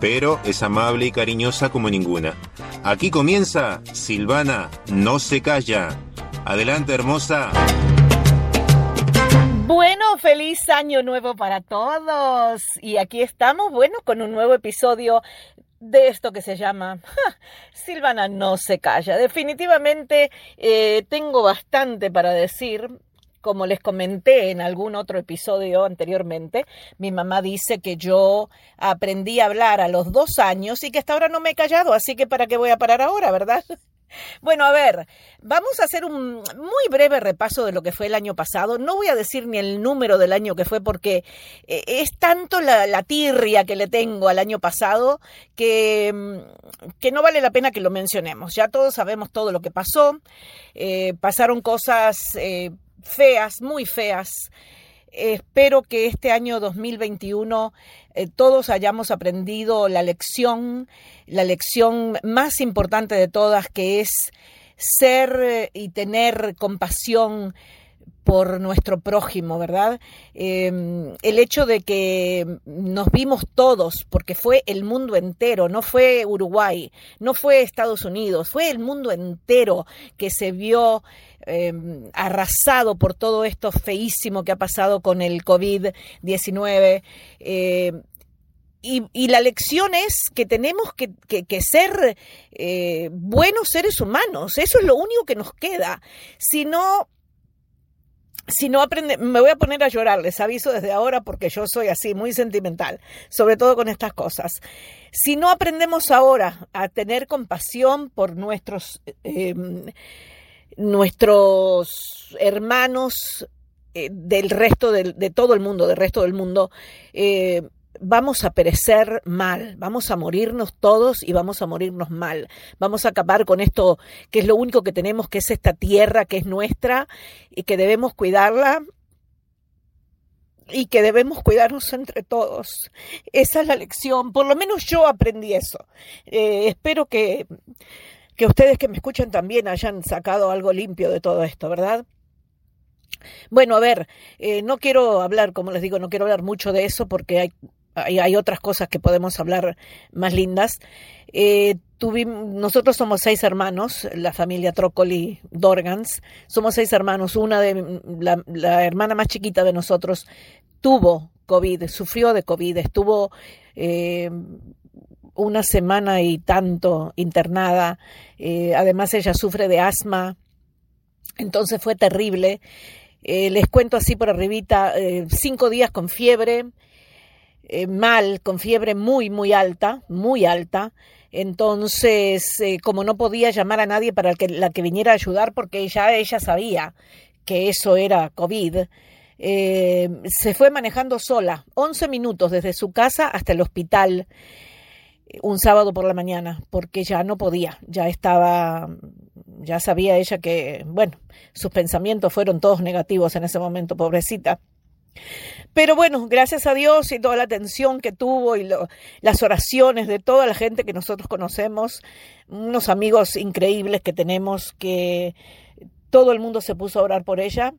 pero es amable y cariñosa como ninguna. Aquí comienza Silvana no se calla. Adelante, hermosa. Bueno, feliz año nuevo para todos. Y aquí estamos, bueno, con un nuevo episodio de esto que se llama Silvana no se calla. Definitivamente eh, tengo bastante para decir. Como les comenté en algún otro episodio anteriormente, mi mamá dice que yo aprendí a hablar a los dos años y que hasta ahora no me he callado, así que ¿para qué voy a parar ahora, verdad? Bueno, a ver, vamos a hacer un muy breve repaso de lo que fue el año pasado. No voy a decir ni el número del año que fue porque eh, es tanto la, tirria que le tengo al año pasado que, mm, que, no vale la pena que lo mencionemos. Ya todos sabemos todo lo que pasó. Eh, pasaron cosas eh, feas, muy feas. Espero que este año 2021 todos hayamos aprendido la lección la lección más importante de todas, que es ser eh, y tener compasión por nuestro prójimo, ¿verdad? Em, el hecho de que nos vimos todos, porque fue el mundo entero, no fue Uruguay, no fue Estados Unidos, fue el mundo entero que se vio em, arrasado por todo esto feísimo que ha pasado con el COVID-19. Y, la lección es que tenemos que, ser eh, buenos seres humanos. Eso es lo único que nos queda. Si no, si no aprende, me voy a poner a llorar, les aviso desde ahora porque yo soy así, muy sentimental, sobre todo con estas cosas. Si no aprendemos ahora a tener compasión por nuestros, em, nuestros hermanos eh, del resto de todo el mundo, del resto del mundo, eh, vamos a perecer mal, vamos a morirnos todos y vamos a morirnos mal. Vamos a acabar con esto que es lo único que tenemos, que es esta tierra que es nuestra y que debemos cuidarla y que debemos cuidarnos entre todos. Esa es la lección, por lo menos yo aprendí eso. Eh, espero que, que ustedes que me escuchan también hayan sacado algo limpio de todo esto, ¿verdad? Bueno, a ver, eh, no quiero hablar, como les digo, no quiero hablar mucho de eso porque hay hay, otras cosas que podemos hablar más lindas. Eh, nosotros somos seis hermanos, la familia Trocoli Dorgans. Somos seis hermanos. Una de la, hermana más chiquita de nosotros tuvo COVID, sufrió de COVID, estuvo eh, una semana y tanto internada. Eh, además, ella sufre de asma. Entonces fue terrible. les cuento así por arribita, cinco días con fiebre, eh, mal, con fiebre muy, muy alta, muy alta. Entonces, eh, como no podía llamar a nadie para que, la que viniera a ayudar, porque ya ella sabía que eso era COVID, eh, se fue manejando sola, 11 minutos desde su casa hasta el hospital un sábado por la mañana, porque ya no podía, ya estaba, ya sabía ella que, bueno, sus pensamientos fueron todos negativos en ese momento, pobrecita. Pero bueno, gracias a Dios y toda la atención que tuvo y las oraciones de toda la gente que nosotros conocemos, unos amigos increíbles que tenemos, que todo el mundo se puso a orar por ella.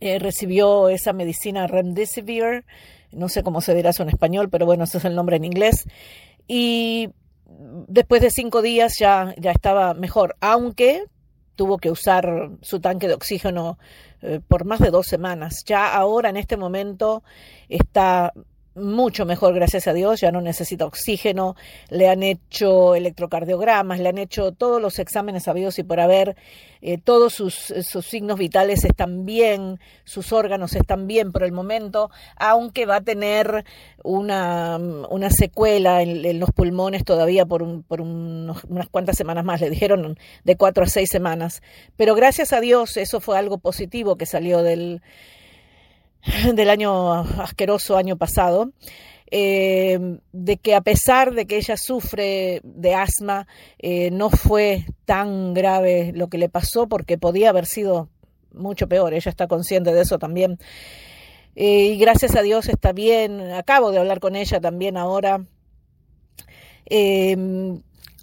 Eh, recibió esa medicina Remdesivir, no sé cómo se dirá eso en español, pero bueno, ese es el nombre en inglés. Y después de cinco días ya, ya estaba mejor, aunque tuvo que usar su tanque de oxígeno por más de dos semanas. Ya ahora, en este momento, está mucho mejor, gracias a Dios, ya no necesita oxígeno, le han hecho electrocardiogramas, le han hecho todos los exámenes habidos y por haber, eh, todos sus, sus, signos vitales están bien, sus órganos están bien por el momento, aunque va a tener una, una secuela en, los pulmones todavía por, por unas cuantas semanas más, le dijeron de cuatro a seis semanas, pero gracias a Dios eso fue algo positivo que salió del del año asqueroso año pasado. eh, de que a pesar de que ella sufre de asma, eh, no fue tan grave lo que le pasó porque podía haber sido mucho peor. Ella está consciente de eso también. Eh, y gracias a Dios está bien. Acabo de hablar con ella también ahora.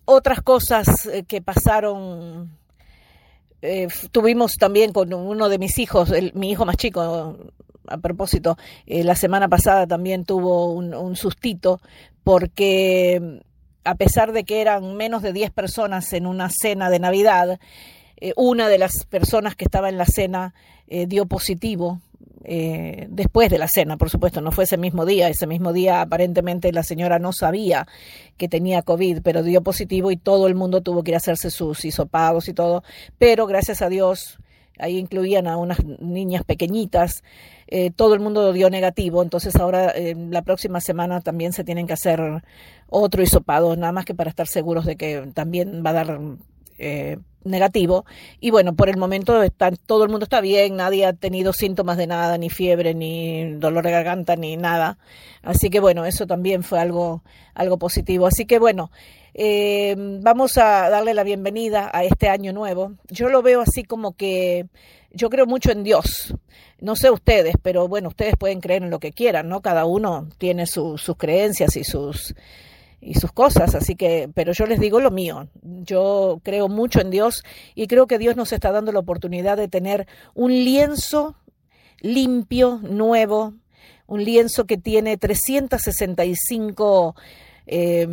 otras cosas que pasaron tuvimos también con uno de mis hijos, mi hijo más chico, a propósito, eh, la semana pasada también tuvo un, sustito porque a pesar de que eran menos de 10 personas en una cena de Navidad, eh, una de las personas que estaba en la cena eh, dio positivo después de la cena, por supuesto, no fue ese mismo día, ese mismo día aparentemente la señora no sabía que tenía COVID, pero dio positivo y todo el mundo tuvo que ir a hacerse sus hisopados y todo, pero gracias a Dios ahí incluían a unas niñas pequeñitas, eh, todo el mundo dio negativo, entonces ahora eh, la próxima semana también se tienen que hacer otro hisopado, nada más que para estar seguros de que también va a dar eh, negativo. Y bueno, por el momento todo el mundo está bien, nadie ha tenido síntomas de nada, ni fiebre, ni dolor de garganta, ni nada. Así que bueno, eso también fue algo, algo positivo. Así que bueno, eh, vamos a darle la bienvenida a este año nuevo. Yo lo veo así como que yo creo mucho en Dios. No sé ustedes, pero bueno, ustedes pueden creer en lo que quieran, ¿no? Cada uno tiene sus creencias y sus y sus cosas, así que, pero yo les digo lo mío. Yo creo mucho en Dios y creo que Dios nos está dando la oportunidad de tener un lienzo limpio, nuevo, un lienzo que tiene 365 eh,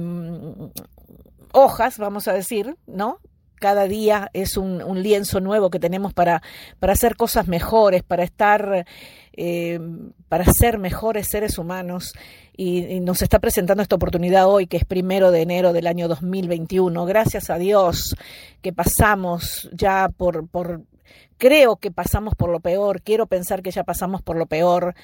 hojas, vamos a decir, ¿no? Cada día es un, lienzo nuevo que tenemos para, para hacer cosas mejores, para estar, eh, para ser mejores seres humanos. Y, nos está presentando esta oportunidad hoy, que es primero de enero del año 2021. Gracias a Dios que pasamos ya por, por creo que pasamos por lo peor, quiero pensar que ya pasamos por lo peor.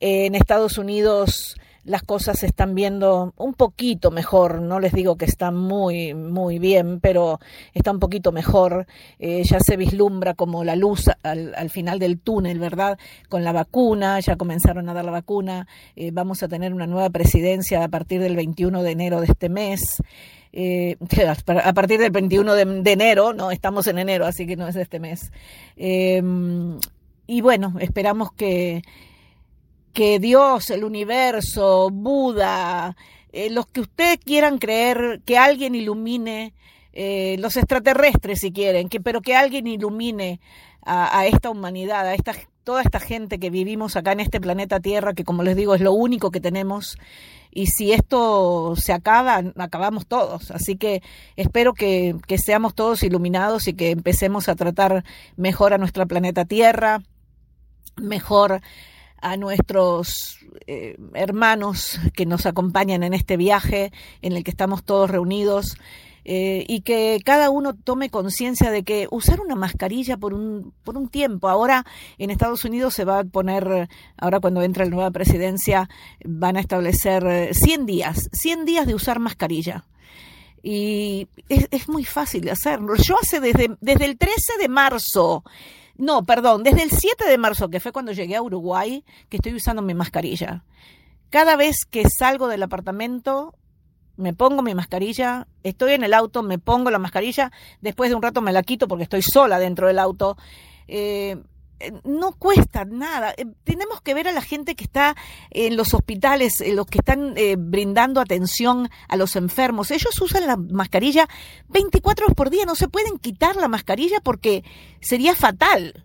en Estados Unidos las cosas se están viendo un poquito mejor, no les digo que están muy, muy bien, pero está un poquito mejor, eh, ya se vislumbra como la luz al, final del túnel, ¿verdad? Con la vacuna, ya comenzaron a dar la vacuna, eh, vamos a tener una nueva presidencia a partir del 21 de enero de este mes. Eh, a partir del 21 de, enero, no, estamos en enero, así que no es de este mes. y bueno, esperamos que, que Dios, el universo, Buda, eh, los que ustedes quieran creer, que alguien ilumine, eh, los extraterrestres si quieren, que, pero que alguien ilumine a, esta humanidad, a esta, toda esta gente que vivimos acá en este planeta Tierra, que como les digo es lo único que tenemos. Y si esto se acaba, acabamos todos. Así que espero que, que seamos todos iluminados y que empecemos a tratar mejor a nuestra planeta Tierra, mejor a nuestros eh, hermanos que nos acompañan en este viaje en el que estamos todos reunidos eh, y que cada uno tome conciencia de que usar una mascarilla por un, por un tiempo, ahora en Estados Unidos se va a poner, ahora cuando entra la nueva presidencia, van a establecer 100 días, 100 días de usar mascarilla. Y es, es muy fácil de hacerlo. Yo hace desde, desde el 13 de marzo no, perdón, desde el 7 de marzo, que fue cuando llegué a Uruguay, que estoy usando mi mascarilla. Cada vez que salgo del apartamento, me pongo mi mascarilla, estoy en el auto, me pongo la mascarilla, después de un rato me la quito porque estoy sola dentro del auto. Eh, no cuesta nada. Eh, tenemos que ver a la gente que está en los hospitales, los que están eh, brindando atención a los enfermos. Ellos usan la mascarilla 24 horas por día. No se pueden quitar la mascarilla porque sería fatal.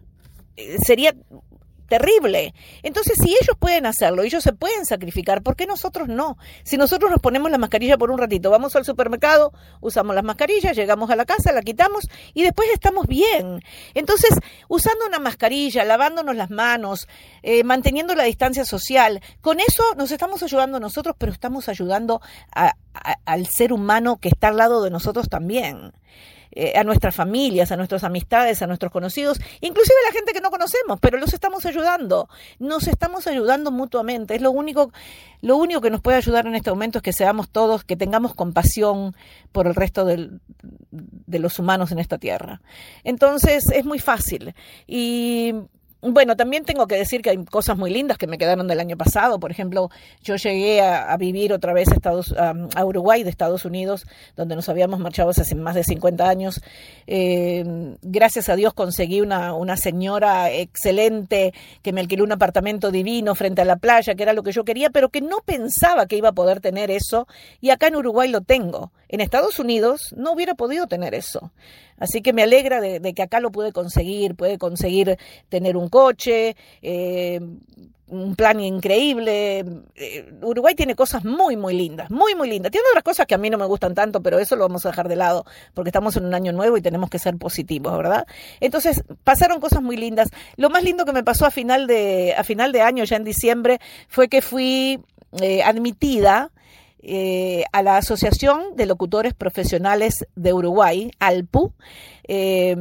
Sería terrible. Entonces, si ellos pueden hacerlo, ellos se pueden sacrificar, ¿por qué nosotros no? Si nosotros nos ponemos la mascarilla por un ratito, vamos al supermercado, usamos las mascarillas, llegamos a la casa, la quitamos y después estamos bien. Entonces, usando una mascarilla, lavándonos las manos, eh, manteniendo la distancia social, con eso nos estamos ayudando nosotros, pero estamos ayudando al ser humano que está al lado de nosotros también. Eh, a nuestras familias, a nuestras amistades, a nuestros conocidos, inclusive a la gente que no conocemos, pero los estamos ayudando, nos estamos ayudando mutuamente. Es lo único, lo único que nos puede ayudar en este momento es que seamos todos, que tengamos compasión por el resto de los humanos en esta tierra. Entonces es muy fácil y bueno, también tengo que decir que hay cosas muy lindas que me quedaron del año pasado. Por ejemplo, yo llegué a, vivir otra vez a, Estados, a, Uruguay de Estados Unidos, donde nos habíamos marchado hace más de 50 años. Eh, gracias a Dios conseguí una, una señora excelente que me alquiló un apartamento divino frente a la playa, que era lo que yo quería, pero que no pensaba que iba a poder tener eso. Y acá en Uruguay lo tengo. En Estados Unidos no hubiera podido tener eso. Así que me alegra de, que acá lo puede conseguir, puede conseguir tener un coche, eh, un plan increíble. Eh, Uruguay tiene cosas muy, muy lindas, muy, muy lindas. Tiene otras cosas que a mí no me gustan tanto, pero eso lo vamos a dejar de lado porque estamos en un año nuevo y tenemos que ser positivos, ¿verdad? Entonces, pasaron cosas muy lindas. Lo más lindo que me pasó a final de, a final de año, ya en diciembre, fue que fui eh, admitida eh, a la Asociación de Locutores Profesionales de Uruguay, ALPU. Eh,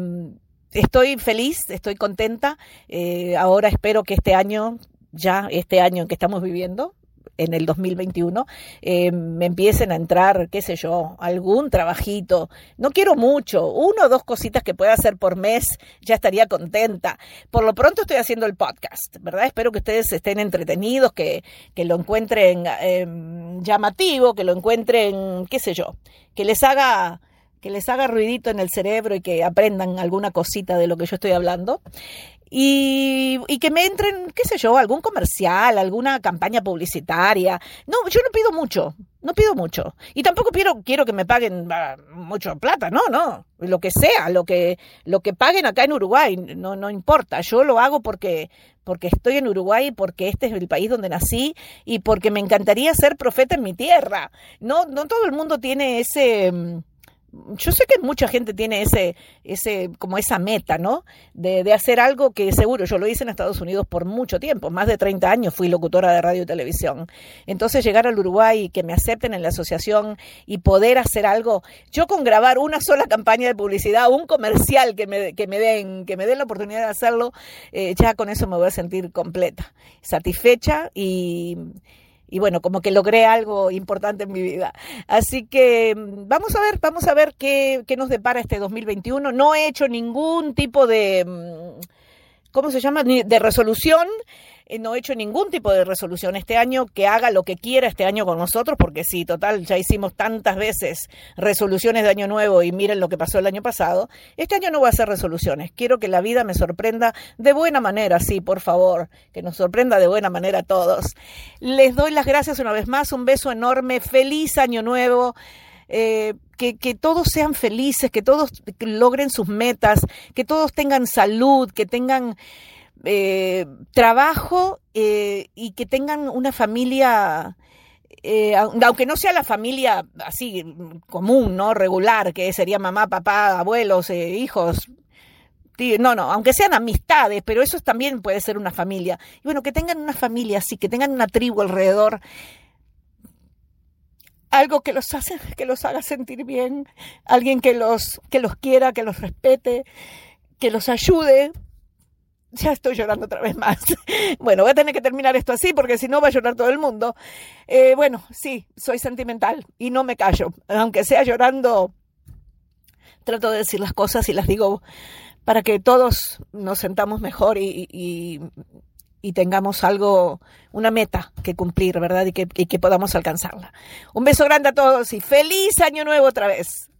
estoy feliz, estoy contenta. Eh, ahora espero que este año, ya este año en que estamos viviendo, en el 2021 eh, me empiecen a entrar, qué sé yo, algún trabajito. No quiero mucho, uno o dos cositas que pueda hacer por mes, ya estaría contenta. Por lo pronto estoy haciendo el podcast, ¿verdad? Espero que ustedes estén entretenidos, que, que lo encuentren em, llamativo, que lo encuentren, qué sé yo, que les haga que les haga ruidito en el cerebro y que aprendan alguna cosita de lo que yo estoy hablando y, y, que me entren, qué sé yo, algún comercial, alguna campaña publicitaria. No, yo no pido mucho, no pido mucho. Y tampoco quiero, quiero que me paguen ah, mucho plata, no, no. Lo que sea, lo que, lo que paguen acá en Uruguay, no, no importa. Yo lo hago porque, porque estoy en Uruguay, porque este es el país donde nací y porque me encantaría ser profeta en mi tierra. No, no todo el mundo tiene ese mm, yo sé que mucha gente tiene ese, ese, como esa meta, ¿no? De, de, hacer algo que seguro, yo lo hice en Estados Unidos por mucho tiempo, más de 30 años fui locutora de radio y televisión. Entonces llegar al Uruguay y que me acepten en la asociación y poder hacer algo, yo con grabar una sola campaña de publicidad, un comercial que me, que me den, que me den la oportunidad de hacerlo, eh, ya con eso me voy a sentir completa, satisfecha y y bueno, como que logré algo importante en mi vida. Así que mm, vamos a ver, vamos a ver qué, qué nos depara este 2021. No he hecho ningún tipo de, mm, ¿cómo se llama? De resolución. Eh, no he hecho ningún tipo de resolución este año que haga lo que quiera este año con nosotros, porque sí, total, ya hicimos tantas veces resoluciones de año nuevo y miren lo que pasó el año pasado. Este año no voy a hacer resoluciones. Quiero que la vida me sorprenda de buena manera, sí, por favor, que nos sorprenda de buena manera a todos. Les doy las gracias una vez más, un beso enorme, feliz año nuevo. Eh, que, que, todos sean felices, que todos logren sus metas, que todos tengan salud, que tengan eh, trabajo eh, y que tengan una familia, eh, aunque no sea la familia así común, ¿no? Regular, que sería mamá, papá, abuelos, hijos. No, no, aunque sean amistades, pero eso también puede ser una familia. Y bueno, que tengan una familia así, que tengan una tribu alrededor algo que los hace, que los haga sentir bien, alguien que los, que los quiera, que los respete, que los ayude, ya estoy llorando otra vez más. Bueno, voy a tener que terminar esto así porque si no va a llorar todo el mundo. Eh, bueno, sí, soy sentimental y no me callo. Aunque sea llorando, trato de decir las cosas y las digo para que todos nos sentamos mejor y, y, tengamos algo, una meta que cumplir, ¿verdad? Y que, y que podamos alcanzarla. Un beso grande a todos y feliz año nuevo otra vez.